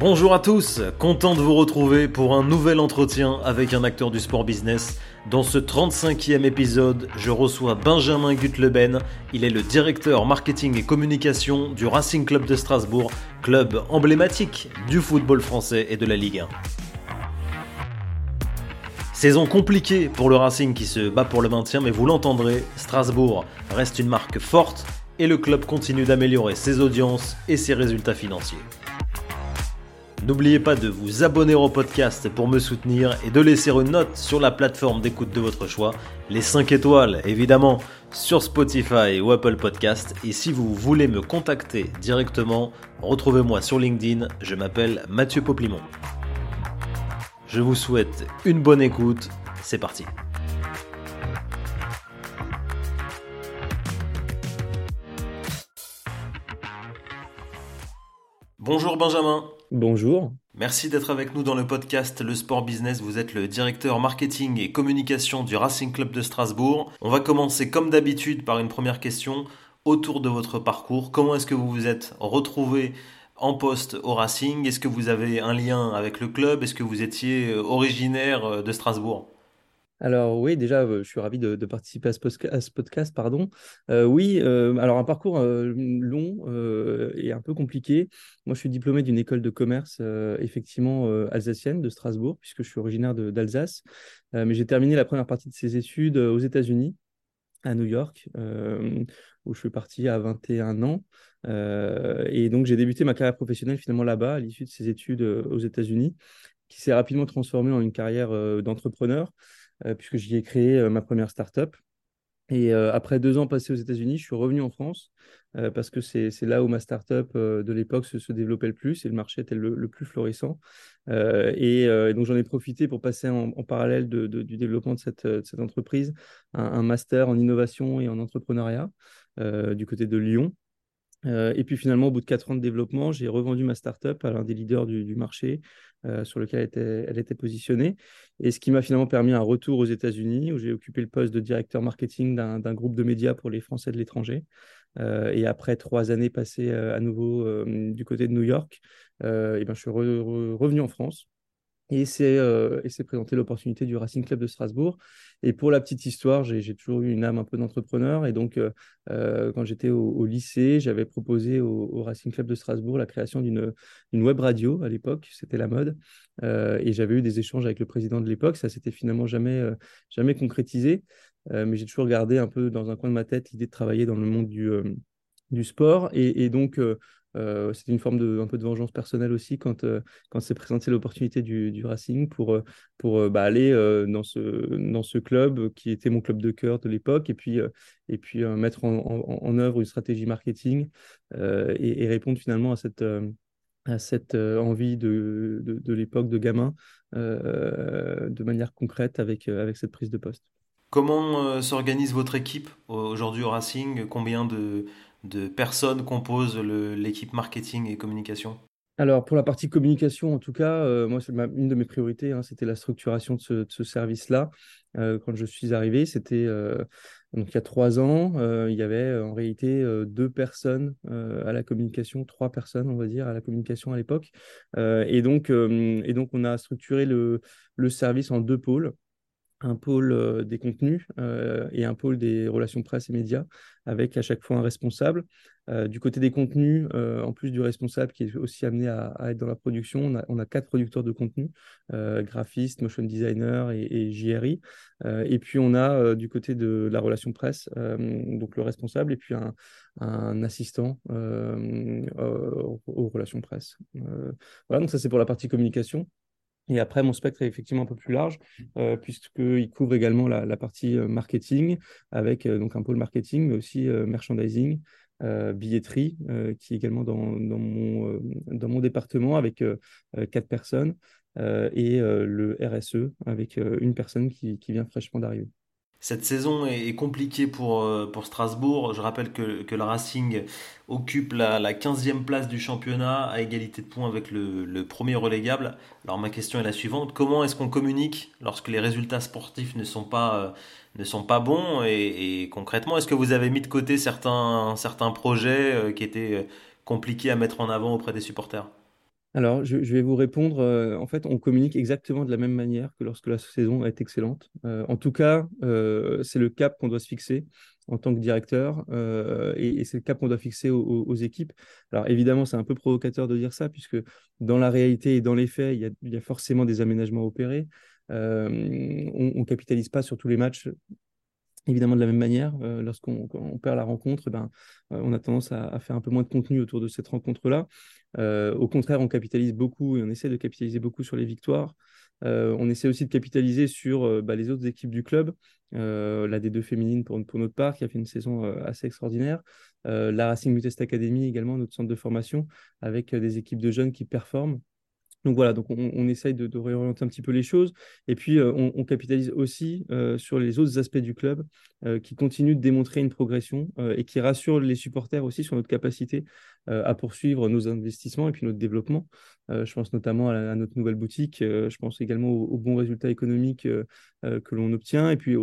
Bonjour à tous, content de vous retrouver pour un nouvel entretien avec un acteur du sport business. Dans ce 35e épisode, je reçois Benjamin Gutleben. Il est le directeur marketing et communication du Racing Club de Strasbourg, club emblématique du football français et de la Ligue 1. Saison compliquée pour le Racing qui se bat pour le maintien, mais vous l'entendrez, Strasbourg reste une marque forte et le club continue d'améliorer ses audiences et ses résultats financiers. N'oubliez pas de vous abonner au podcast pour me soutenir et de laisser une note sur la plateforme d'écoute de votre choix, les 5 étoiles évidemment sur Spotify ou Apple Podcast. Et si vous voulez me contacter directement, retrouvez-moi sur LinkedIn, je m'appelle Mathieu Poplimon. Je vous souhaite une bonne écoute, c'est parti. Bonjour Benjamin. Bonjour. Merci d'être avec nous dans le podcast Le Sport Business. Vous êtes le directeur marketing et communication du Racing Club de Strasbourg. On va commencer comme d'habitude par une première question autour de votre parcours. Comment est-ce que vous vous êtes retrouvé en poste au Racing? Est-ce que vous avez un lien avec le club? Est-ce que vous étiez originaire de Strasbourg? Alors oui, déjà, je suis ravi de, participer à ce, podcast. Pardon. oui, alors un parcours long et un peu compliqué. Moi, je suis diplômé d'une école de commerce, effectivement, alsacienne de Strasbourg, puisque je suis originaire d'Alsace. mais j'ai terminé la première partie de ces études aux États-Unis, à New York, où je suis parti à 21 ans. et donc, j'ai débuté ma carrière professionnelle finalement là-bas, à l'issue de ces études aux États-Unis, qui s'est rapidement transformée en une carrière d'entrepreneur. Euh, puisque j'y ai créé euh, ma première startup. Et euh, après deux ans passés aux États-Unis, je suis revenu en France parce que c'est là où ma startup de l'époque se, développait le plus et le marché était le, plus florissant. et, donc j'en ai profité pour passer en, parallèle du développement de cette, entreprise un, master en innovation et en entrepreneuriat du côté de Lyon. Et puis finalement, au bout de quatre ans de développement, j'ai revendu ma startup à l'un des leaders du marché euh, sur lequel elle était, positionnée. Et ce qui m'a finalement permis un retour aux États-Unis, où j'ai occupé le poste de directeur marketing d'un groupe de médias pour les Français de l'étranger. Euh, et après trois années passées euh, à nouveau du côté de New York, et ben, je suis revenu en France et c'est euh, présenté l'opportunité du Racing Club de Strasbourg. Et pour la petite histoire, j'ai toujours eu une âme un peu d'entrepreneur. Et donc, euh, euh, quand j'étais au, lycée, j'avais proposé au, Racing Club de Strasbourg la création d'une web radio à l'époque. C'était la mode. Euh, et j'avais eu des échanges avec le président de l'époque. Ça s'était finalement jamais, jamais concrétisé. mais j'ai toujours gardé un peu dans un coin de ma tête l'idée de travailler dans le monde du, du sport. Et, donc, c'était une forme de, un peu de vengeance personnelle aussi quand, euh, quand s'est présentée l'opportunité du, du, Racing pour, euh, pour bah, aller dans, ce, dans ce club qui était mon club de cœur de l'époque et puis, et puis mettre en, en, œuvre une stratégie marketing et, répondre finalement à cette, à cette envie de, de, de l'époque de gamin de manière concrète avec, avec cette prise de poste. Comment s'organise votre équipe aujourd'hui au Racing? Combien de, de personnes composent l'équipe marketing et communication alors, pour la partie communication, en tout cas, euh, moi, c'est une de mes priorités, hein, c'était la structuration de ce, service-là. Euh, quand je suis arrivé, c'était euh, il y a trois ans, il y avait en réalité deux personnes à la communication, trois personnes, on va dire, à la communication à l'époque. et, donc, et donc, on a structuré le service en deux pôles un pôle euh, des contenus euh, et un pôle des relations presse et médias, avec à chaque fois un responsable. Euh, du côté des contenus, en plus du responsable qui est aussi amené à, être dans la production, on a, quatre producteurs de contenu, graphistes, motion designer et, JRI. et puis on a du côté de la relation presse, donc le responsable, et puis un, un assistant aux relations presse. voilà, donc ça c'est pour la partie communication. Et après, mon spectre est effectivement un peu plus large, euh, puisqu'il couvre également la, partie euh, marketing, avec euh, donc un pôle marketing, mais aussi merchandising, billetterie, qui est également dans, mon, dans mon département, avec quatre personnes, et le RSE, avec une personne qui vient fraîchement d'arriver. Cette saison est, compliquée pour, euh, pour Strasbourg. Je rappelle que, que le Racing occupe la, la 15e place du championnat à égalité de points avec le, premier relégable. Alors ma question est la suivante. Comment est-ce qu'on communique lorsque les résultats sportifs ne sont pas, euh, ne sont pas bons? Et, concrètement, est-ce que vous avez mis de côté certains, certains projets euh, qui étaient compliqués à mettre en avant auprès des supporters? Alors, je, vais vous répondre. Euh, en fait, on communique exactement de la même manière que lorsque la saison est excellente. Euh, en tout cas, euh, c'est le cap qu'on doit se fixer en tant que directeur et, c'est le cap qu'on doit fixer aux, équipes. Alors, évidemment, c'est un peu provocateur de dire ça, puisque dans la réalité et dans les faits, il y a, forcément des aménagements opérés. on ne capitalise pas sur tous les matchs évidemment de la même manière. Lorsqu'on perd la rencontre, ben, on a tendance à, faire un peu moins de contenu autour de cette rencontre-là. Euh, au contraire, on capitalise beaucoup et on essaie de capitaliser beaucoup sur les victoires. Euh, on essaie aussi de capitaliser sur euh, bah, les autres équipes du club. la D2 féminine pour, pour, notre part, qui a fait une saison assez extraordinaire. la Racing Mutest Academy également, notre centre de formation, avec des équipes de jeunes qui performent. Donc voilà, donc on, essaye de, réorienter un petit peu les choses. Et puis, euh, on, capitalise aussi euh, sur les autres aspects du club euh, qui continuent de démontrer une progression et qui rassurent les supporters aussi sur notre capacité à poursuivre nos investissements et puis notre développement. je pense notamment à, notre nouvelle boutique. je pense également aux, bons résultats économiques que l'on obtient et puis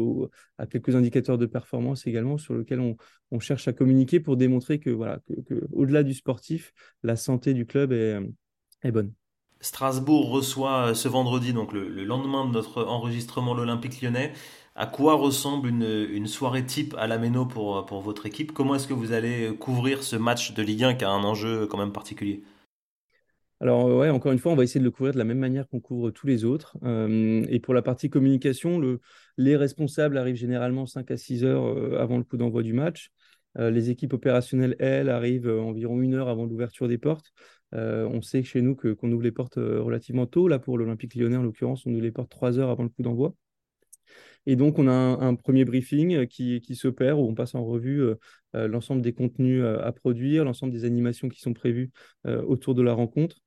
à quelques indicateurs de performance également sur lesquels on, cherche à communiquer pour démontrer que, voilà, que, au-delà du sportif, la santé du club est bonne. Strasbourg reçoit euh, ce vendredi, donc le, lendemain de notre enregistrement, l'Olympique lyonnais. À quoi ressemble une, soirée type à la Méno pour, pour votre équipe? Comment est-ce que vous allez couvrir ce match de Ligue 1 qui a un enjeu quand même particulier? Alors, euh, ouais, encore une fois, on va essayer de le couvrir de la même manière qu'on couvre tous les autres. Euh, et pour la partie communication, le, les responsables arrivent généralement 5 à 6 heures avant le coup d'envoi du match. les équipes opérationnelles, elles, arrivent environ une heure avant l'ouverture des portes. Euh, on sait chez nous que, qu'on ouvre les portes euh, relativement tôt. Là, pour l'Olympique lyonnais, en l'occurrence, on ouvre les portes trois heures avant le coup d'envoi. Et donc, on a un, premier briefing euh, qui, qui s'opère où on passe en revue l'ensemble des contenus à produire, l'ensemble des animations qui sont prévues autour de la rencontre.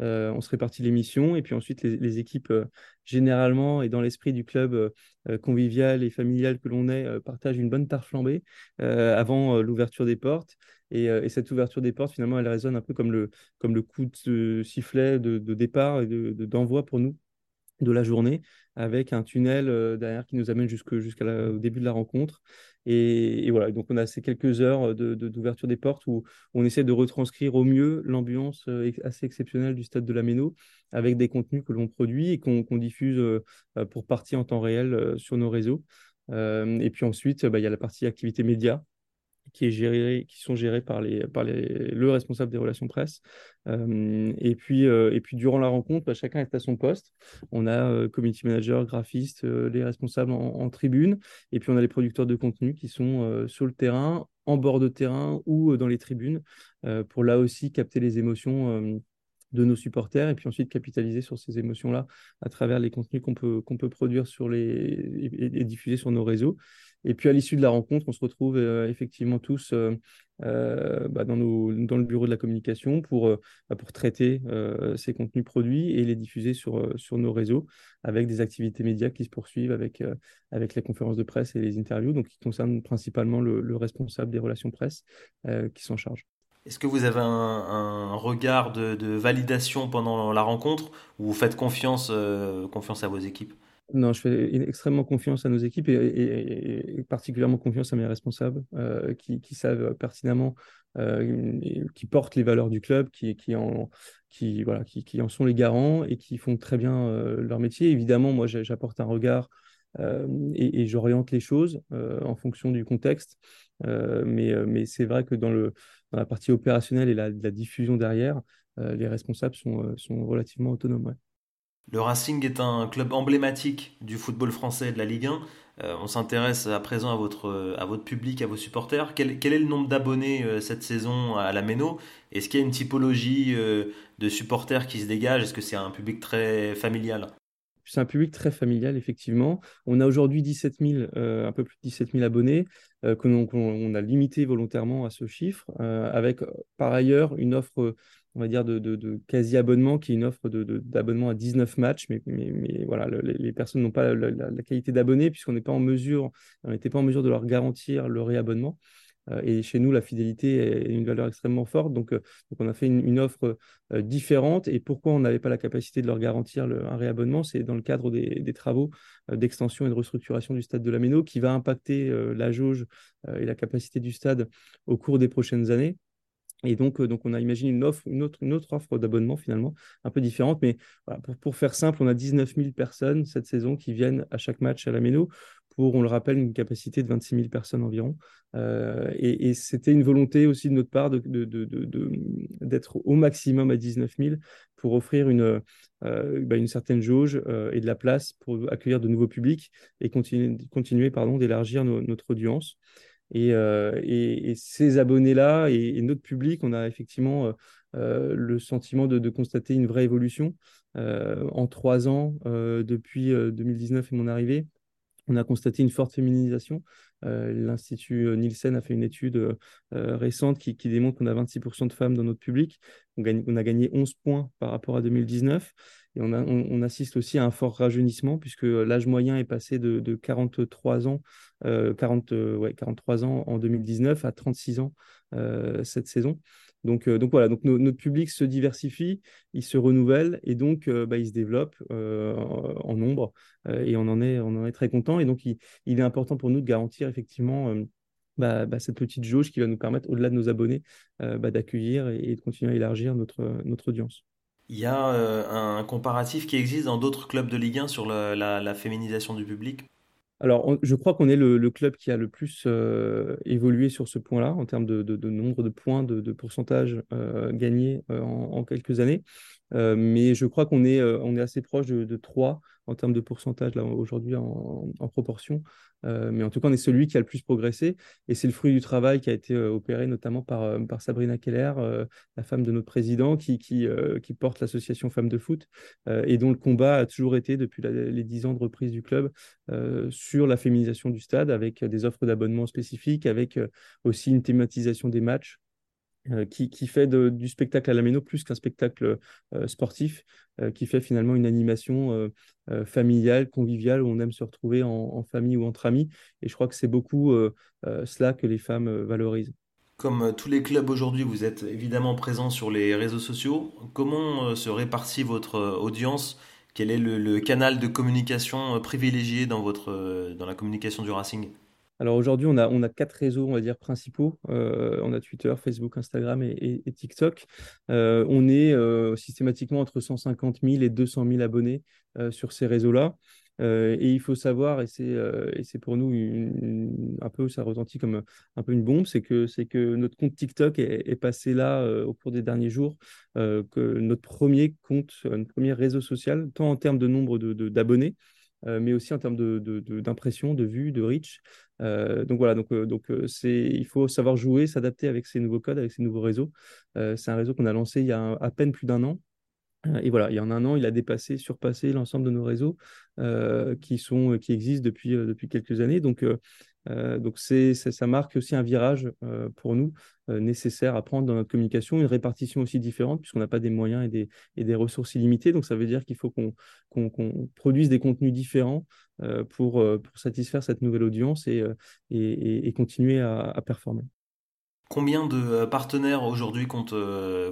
Euh, on se répartit les missions et puis ensuite les, équipes, euh, généralement et dans l'esprit du club euh, convivial et familial que l'on est, partagent une bonne tarte flambée avant l'ouverture des portes. Et, cette ouverture des portes, finalement, elle résonne un peu comme le, comme le coup de sifflet de, départ et d'envoi pour nous de la journée, avec un tunnel derrière qui nous amène jusqu'au début de la rencontre. Et, voilà, donc on a ces quelques heures d'ouverture de, des portes où on essaie de retranscrire au mieux l'ambiance euh, assez exceptionnelle du stade de la Méno avec des contenus que l'on produit et qu'on diffuse euh, pour partie en temps réel euh, sur nos réseaux. et puis ensuite, bah, il y a la partie activité média qui, est géré, qui sont gérés par, les, par les, le responsable des relations presse. Euh, et, puis, euh, et puis, durant la rencontre, bah, chacun est à son poste. On a euh, community manager, graphiste, les responsables en, tribune, et puis on a les producteurs de contenu qui sont sur le terrain, en bord de terrain ou dans les tribunes, pour là aussi capter les émotions de nos supporters et puis ensuite capitaliser sur ces émotions-là à travers les contenus qu'on peut, peut produire sur les, et, diffuser sur nos réseaux. Et puis à l'issue de la rencontre, on se retrouve euh, effectivement tous euh, euh, bah, dans, le bureau de la communication pour, bah, pour traiter ces contenus produits et les diffuser sur, sur nos réseaux avec des activités médias qui se poursuivent avec, avec les conférences de presse et les interviews, donc qui concernent principalement le, le responsable des relations presse qui s'en charge. Est-ce que vous avez un, regard de, validation pendant la rencontre ou vous faites confiance, euh, confiance à vos équipes? Non, je fais extrêmement confiance à nos équipes et, particulièrement confiance à mes responsables euh, qui, savent pertinemment, euh, qui portent les valeurs du club, qui, en, qui, voilà, qui, en sont les garants et qui font très bien leur métier. Évidemment, moi, j'apporte un regard et, j'oriente les choses en fonction du contexte. mais mais c'est vrai que dans le, dans la partie opérationnelle et la, diffusion derrière, euh, les responsables sont, euh, sont relativement autonomes. Le Racing est un club emblématique du football français et de la Ligue 1. Euh, on s'intéresse à présent à votre, à votre public, à vos supporters. Quel, quel est le nombre d'abonnés cette saison à la Méno? Est-ce qu'il y a une typologie de supporters qui se dégage Est-ce que c'est un public très familial? C'est un public très familial, effectivement. On a aujourd'hui 17 000, euh, un peu plus de 17 000 abonnés, euh, qu'on a limité volontairement à ce chiffre, euh, avec par ailleurs une offre, on va dire, de, quasi-abonnement, qui est une offre d'abonnement à 19 matchs. Mais, voilà, les, personnes n'ont pas la, qualité d'abonné, puisqu'on n'est pas n'était pas en mesure de leur garantir le réabonnement. Euh, et chez nous, la fidélité est une valeur extrêmement forte. Donc, euh, on a fait une, offre euh, différente. Et pourquoi on n'avait pas la capacité de leur garantir un réabonnement? C'est dans le cadre des, travaux d'extension et de restructuration du stade de la Méno qui va impacter la jauge et la capacité du stade au cours des prochaines années. Et donc, donc, on a imaginé une, offre, une, autre, une autre offre d'abonnement finalement, un peu différente. Mais pour, pour, faire simple, on a 19 000 personnes cette saison qui viennent à chaque match à la Méno pour, on le rappelle, une capacité de 26 000 personnes environ. Euh, et, c'était une volonté aussi de notre part d'être au maximum à 19 000 pour offrir une, euh, bah, certaine jauge euh, et de la place pour accueillir de nouveaux publics et continuer, d'élargir notre audience. Et ces abonnés-là et, notre public, on a effectivement le sentiment de, constater une vraie évolution. en trois ans, depuis 2019 et mon arrivée, on a constaté une forte féminisation. Euh, L'Institut euh, Nielsen a fait une étude euh, récente qui, démontre qu'on a 26% de femmes dans notre public. On, a gagné 11 points par rapport à 2019. Et on, assiste aussi à un fort rajeunissement puisque l'âge moyen est passé de, 43 ans, 40, ouais, 43 ans en 2019 à 36 ans cette saison. Donc, euh, donc voilà, donc notre public se diversifie, il se renouvelle et donc euh, bah, il se développe euh, en nombre et on en, est, on en est très content. Et donc il, est important pour nous de garantir effectivement bah, bah, cette petite jauge qui va nous permettre, au-delà de nos abonnés, d'accueillir et, de continuer à élargir notre, notre audience. Il y a un comparatif qui existe dans d'autres clubs de Ligue 1 sur la féminisation du public? Alors, je crois qu'on est le, club qui a le plus euh, évolué sur ce point-là, en termes de, nombre de points, de, pourcentage euh, gagnés euh, en, quelques années. mais je crois qu'on est, on est assez proche de, 3 en termes de pourcentage là aujourd'hui en, proportion. Euh, mais en tout cas, on est celui qui a le plus progressé. Et c'est le fruit du travail qui a été euh, opéré notamment par, euh, Sabrina Keller, la femme de notre président, qui porte l'association Femmes de Foot et dont le combat a toujours été, depuis les dix ans de reprise du club, sur la féminisation du stade, avec des offres d'abonnement spécifiques, avec aussi une thématisation des matchs euh, qui, fait du spectacle à la méno plus qu'un spectacle euh, sportif, euh, qui fait finalement une animation familiale, conviviale, où on aime se retrouver en, famille ou entre amis. Et je crois que c'est beaucoup cela que les femmes valorisent. Comme tous les clubs aujourd'hui, vous êtes évidemment présent sur les réseaux sociaux. Comment se répartit votre audience? Quel est le, canal de communication privilégié dans, votre, dans la communication du Racing? Alors aujourd'hui, on a, on a quatre réseaux, on va dire, principaux. Euh, on a Twitter, Facebook, Instagram et, TikTok. Euh, on est euh, systématiquement entre 150 000 et 200 000 abonnés sur ces réseaux-là. et il faut savoir, et c'est pour nous un peu, ça retentit comme un peu une bombe, c'est que, que notre compte TikTok est, passé là au cours des derniers jours, que notre premier compte, notre premier réseau social, tant en termes de nombre d'abonnés, de, mais aussi en termes d'impression, de, de, de vues, de reach. Euh, donc voilà, donc, euh, donc euh, il faut savoir jouer, s'adapter avec ces nouveaux codes, avec ces nouveaux réseaux. c'est un réseau qu'on a lancé il y a à peine plus d'un an. Et voilà, il y a un an, il a dépassé, surpassé l'ensemble de nos réseaux qui, sont, qui existent depuis, depuis quelques années. Donc, euh, donc ça marque aussi un virage euh, pour nous euh, nécessaire à prendre dans notre communication, une répartition aussi différente puisqu'on n'a pas des moyens et des, ressources illimitées. Donc ça veut dire qu'il faut qu'on, produise des contenus différents pour, satisfaire cette nouvelle audience et, continuer à, performer. Combien de partenaires aujourd'hui compte,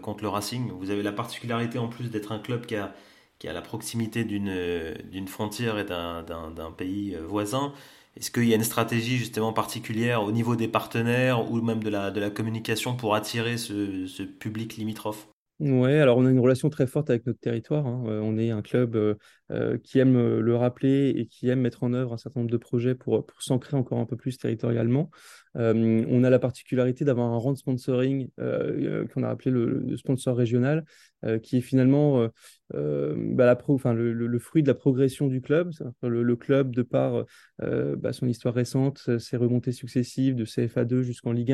compte le Racing Vous avez la particularité en plus d'être un club qui a, qui la proximité d'une, frontière et d'un pays voisin. Est-ce qu'il y a une stratégie justement particulière au niveau des partenaires ou même de la, de la communication pour attirer ce, ce public limitrophe? Oui, alors on a une relation très forte avec notre territoire. Hein. Euh, on est un club euh, euh, qui aime le rappeler et qui aime mettre en œuvre un certain nombre de projets pour, pour s'ancrer encore un peu plus territorialement. on a la particularité d'avoir un rang de sponsoring qu'on a appelé le, sponsor régional, qui est finalement bah, la pro, le, le, fruit de la progression du club. Le, club, de par bah, son histoire récente, ses remontées successives de CFA2 jusqu'en Ligue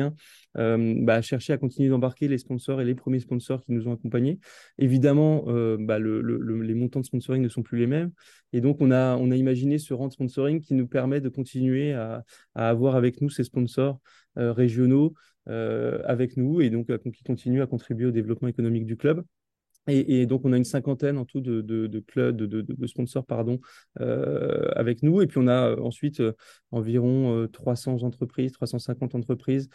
1, bah, a cherché à continuer d'embarquer les sponsors et les premiers sponsors qui nous ont accompagnés. Évidemment, bah, les montants de sponsoring ne sont plus les mêmes. Et donc, on a, on a imaginé ce rang de sponsoring qui nous permet de continuer à, à avoir avec nous ces sponsors régionaux avec nous et donc qui continuent à contribuer au développement économique du club. Et, donc, on a une cinquantaine en tout de, clubs, de, sponsors pardon, euh, avec nous. Et puis, on a euh, ensuite euh, environ 300 entreprises, 350 entreprises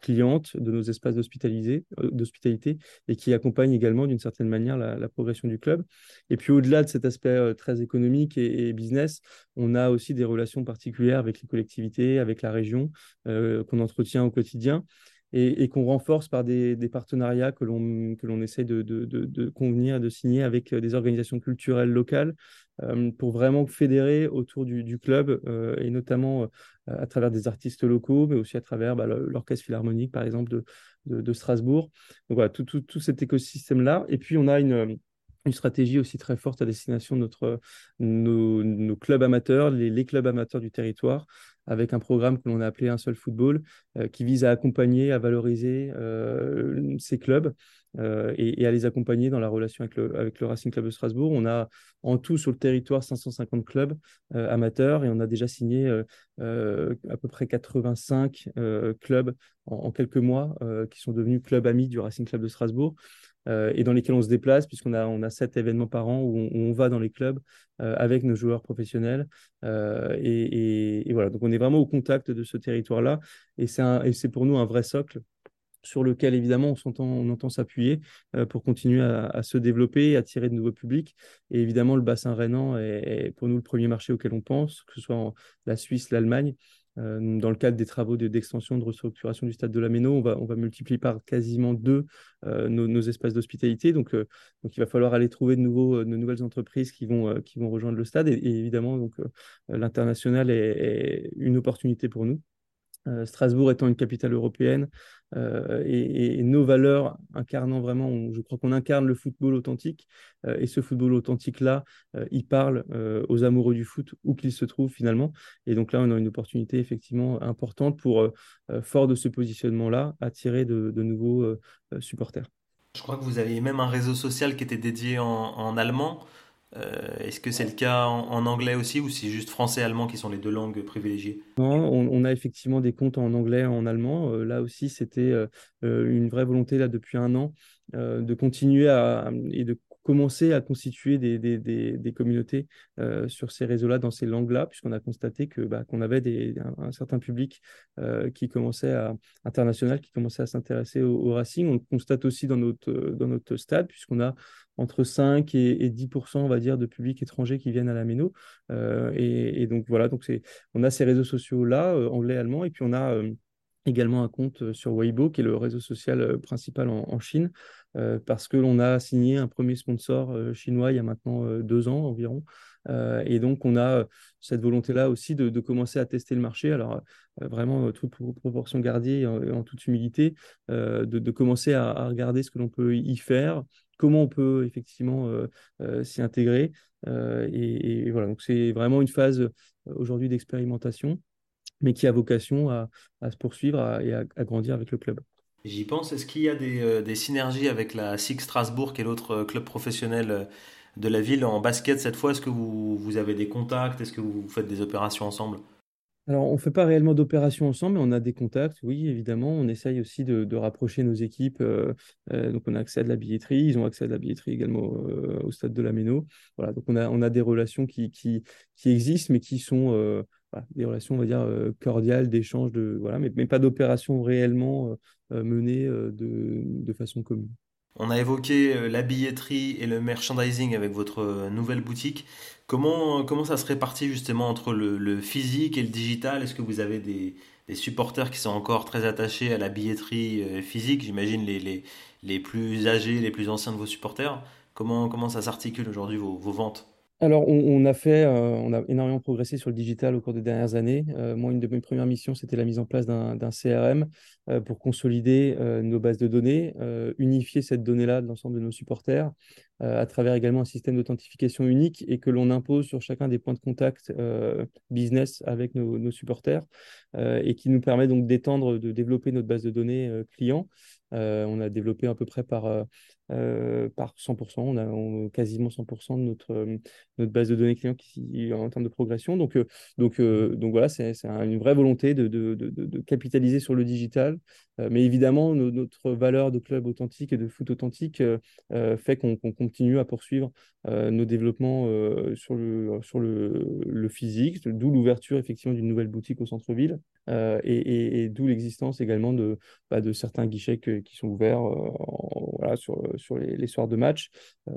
clientes de nos espaces d'hospitalité et qui accompagnent également d'une certaine manière la, progression du club. Et puis, au-delà de cet aspect très économique et, business, on a aussi des relations particulières avec les collectivités, avec la région qu'on entretient au quotidien. Et, qu'on renforce par des, partenariats que l'on essaie de, de, de, convenir, de signer avec des organisations culturelles locales pour vraiment fédérer autour du, club et notamment à travers des artistes locaux, mais aussi à travers bah, l'orchestre philharmonique, par exemple, de, de, Strasbourg. Donc voilà, tout, tout, tout cet écosystème-là. Et puis, on a une une stratégie aussi très forte à destination de notre, nos, clubs amateurs, les, clubs amateurs du territoire, avec un programme que l'on a appelé Un seul football, euh, qui vise à accompagner, à valoriser euh, ces clubs euh, et, à les accompagner dans la relation avec le, Racing Club de Strasbourg. On a en tout sur le territoire 550 clubs amateurs et on a déjà signé à peu près 85 clubs en, quelques mois qui sont devenus clubs amis du Racing Club de Strasbourg. Euh, et dans lesquels on se déplace, puisqu'on a, on a sept événements par an où on, va dans les clubs euh, avec nos joueurs professionnels. Euh, et, voilà, donc on est vraiment au contact de ce territoire-là. Et c'est pour nous un vrai socle sur lequel évidemment on, entend, on entend s'appuyer pour continuer à, se développer, à attirer de nouveaux publics. Et évidemment, le bassin rhénan est, pour nous le premier marché auquel on pense, que ce soit la Suisse, l'Allemagne. Euh, dans le cadre des travaux d'extension, de, restructuration du stade de la Méno, on va, on va multiplier par quasiment deux euh, nos, espaces d'hospitalité. Donc, euh, donc, il va falloir aller trouver de, nouveaux, de nouvelles entreprises qui vont, qui vont rejoindre le stade. Et, évidemment, donc l'international est, une opportunité pour nous. Euh, Strasbourg étant une capitale européenne euh, et, nos valeurs incarnant vraiment, je crois qu'on incarne le football authentique euh, et ce football authentique-là, il parle aux amoureux du foot où qu'ils se trouvent finalement. Et donc là, on a une opportunité effectivement importante pour, fort de ce positionnement-là, attirer de, nouveaux supporters. Je crois que vous aviez même un réseau social qui était dédié en allemand. Euh, est-ce que c'est le cas en, anglais aussi ou c'est juste français et allemand qui sont les deux langues privilégiées? Non, on, a effectivement des comptes en anglais et en allemand. Euh, là aussi, c'était euh, une vraie volonté là depuis un an de continuer à, et de commencer à constituer des, des, des, communautés euh, sur ces réseaux-là, dans ces langues-là, puisqu'on a constaté que bah, qu'on avait des, un, certain public euh, qui commençait à international, qui commençait à s'intéresser au, Racing. On le constate aussi dans notre, dans notre stade, puisqu'on a entre 5 et, 10 on va dire, de publics étrangers qui viennent à la Méno. Euh, et, donc voilà, donc c'est, on a ces réseaux sociaux-là, anglais, allemand, et puis on a également un compte sur Weibo, qui est le réseau social principal en Chine, parce que l'on a signé un premier sponsor euh, chinois il y a maintenant euh, deux ans environ. et donc, on a cette volonté-là aussi de, commencer à tester le marché. Alors, vraiment, toute proportion gardée et en, toute humilité, de, commencer à, regarder ce que l'on peut y faire, comment on peut effectivement s'y intégrer. Et, voilà, donc c'est vraiment une phase aujourd'hui d'expérimentation, mais qui a vocation à, se poursuivre et à grandir avec le club. J'y pense. Est-ce qu'il y a des, euh, synergies avec la SIG Strasbourg, qui l'autre euh, club professionnel euh, de la ville en basket cette fois? Est-ce que vous, avez des contacts? Est-ce que vous faites des opérations ensemble? Alors, on ne fait pas réellement d'opérations ensemble, mais on a des contacts, oui, évidemment. On essaye aussi de, rapprocher nos équipes. donc, on a accès à de la billetterie. Ils ont accès à de la billetterie également au stade de la Méno. Voilà, donc on a, des relations qui existent, mais qui sont des relations, on va dire, euh, cordiales, d'échange, de, voilà, mais, mais pas d'opération réellement euh, euh, menée de, de, façon commune. On a évoqué la billetterie et le merchandising avec votre nouvelle boutique. Comment, comment ça se répartit justement entre le, physique et le digital? Est-ce que vous avez des, des, supporters qui sont encore très attachés à la billetterie physique? J'imagine les, les, les, plus âgés, les plus anciens de vos supporters. Comment, comment ça s'articule aujourd'hui vos, vos ventes? Alors, on, a fait, euh, on a énormément progressé sur le digital au cours des dernières années. Euh, moi, une de mes premières missions, c'était la mise en place d'un CRM euh, pour consolider nos bases de données, unifier cette donnée-là de l'ensemble de nos supporters, à travers également un système d'authentification unique et que l'on impose sur chacun des points de contact business avec nos, nos supporters et qui nous permet donc d'étendre, de développer notre base de données clients. On a développé à peu près par euh, par 100%. On a quasiment 100% de notre, euh, notre base de données clients qui, en termes de progression. Donc, euh, donc, donc voilà, c'est une vraie volonté de, de, de, capitaliser sur le digital. mais évidemment, notre valeur de club authentique et de foot authentique fait qu'on continue à poursuivre nos développements sur, le, sur le, le physique, d'où l'ouverture effectivement d'une nouvelle boutique au centre-ville. Et, d'où l'existence également de, bah, de certains guichets qui sont ouverts voilà, sur, sur les, soirs de match.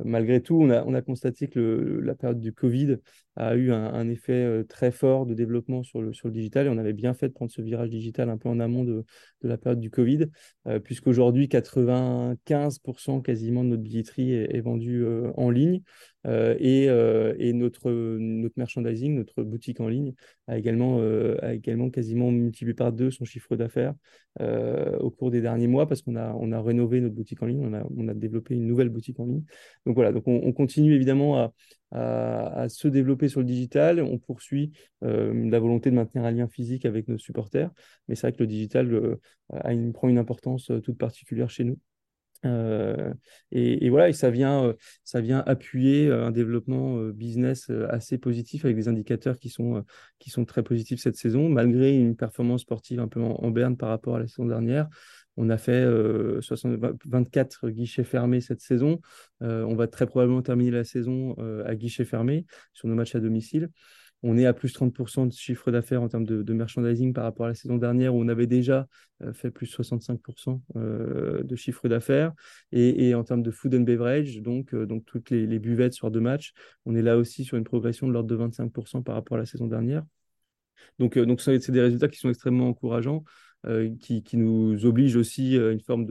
malgré tout, on a, on a constaté que la période du Covid a eu un, effet très fort de développement sur le, sur le digital et on avait bien fait de prendre ce virage digital un peu en amont de, de la période du Covid, puisqu'aujourd'hui, 95% quasiment de notre billetterie est, vendue en ligne. Et, et, notre, notre merchandising, notre boutique en ligne, a également, a également quasiment multiplié par deux son chiffre d'affaires au cours des derniers mois parce qu'on a, on a rénové notre boutique en ligne, on a, on a développé une nouvelle boutique en ligne. Donc voilà, donc on, continue évidemment à, à, se développer sur le digital. On poursuit la volonté de maintenir un lien physique avec nos supporters, mais c'est vrai que le digital a une, prend une importance toute particulière chez nous. Euh, et, voilà, et ça vient, euh, ça vient appuyer euh, un développement business assez positif avec des indicateurs qui sont, qui sont très positifs cette saison, malgré une performance sportive un peu en, berne par rapport à la saison dernière. On a fait 24 guichets fermés cette saison. on va très probablement terminer la saison à guichets fermés sur nos matchs à domicile. On est à plus 30% de chiffre d'affaires en termes de, merchandising par rapport à la saison dernière où on avait déjà euh, fait plus 65% euh, de chiffre d'affaires. Et, en termes de food and beverage, donc, euh, donc toutes les, buvettes sur deux matchs, on est là aussi sur une progression de l'ordre de 25% par rapport à la saison dernière. Donc, donc c'est des résultats qui sont extrêmement encourageants, qui, qui, nous obligent aussi à une forme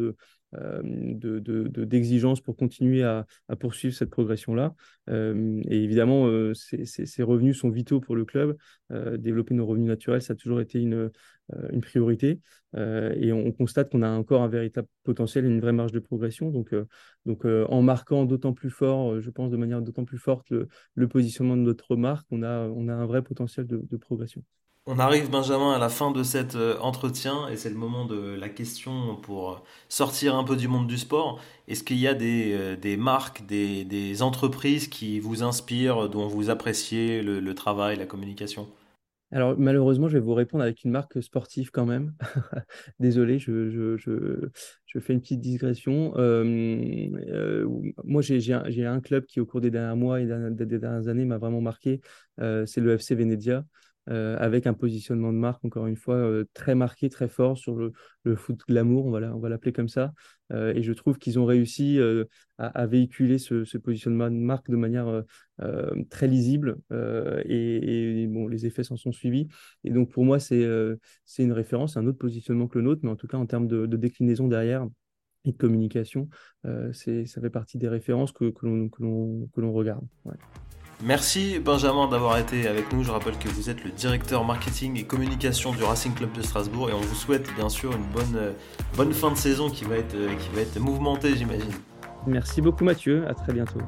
euh, d'exigence de, pour continuer à, poursuivre cette progression-là. Euh, et évidemment, euh, ces, revenus sont vitaux pour le club. développer nos revenus naturels, ça a toujours été une, priorité. et on, constate qu'on a encore un véritable potentiel et une vraie marge de progression. Donc, en marquant d'autant plus fort, je pense de manière d'autant plus forte le, positionnement de notre marque, on a un vrai potentiel de progression. On arrive, Benjamin, à la fin de cet euh, entretien et c'est le moment de la question pour sortir un peu du monde du sport. Est-ce qu'il y a des, euh, marques, des, entreprises qui vous inspirent, dont vous appréciez le, travail, la communication? Alors malheureusement, je vais vous répondre avec une marque sportive quand même. Désolé, je, fais une petite digression. Euh, moi, j'ai un, club qui, au cours des derniers mois et des, dernières années, m'a vraiment marqué. c'est le FC Venezia. Euh, avec un positionnement de marque, encore une fois, euh, très marqué, très fort sur le, foot glamour, on va l'appeler comme ça. Euh, et je trouve qu'ils ont réussi à, véhiculer ce, positionnement de marque de manière très lisible et, bon, les effets s'en sont suivis. Et donc pour moi, c'est une référence, un autre positionnement que le nôtre, mais en tout cas en termes de, déclinaison derrière et de communication, ça fait partie des références que l'on regarde. Merci Benjamin d'avoir été avec nous. Je rappelle que vous êtes le directeur marketing et communication du Racing Club de Strasbourg et on vous souhaite bien sûr une bonne, euh, fin de saison euh, qui va être mouvementée j'imagine. Merci beaucoup Mathieu, à très bientôt.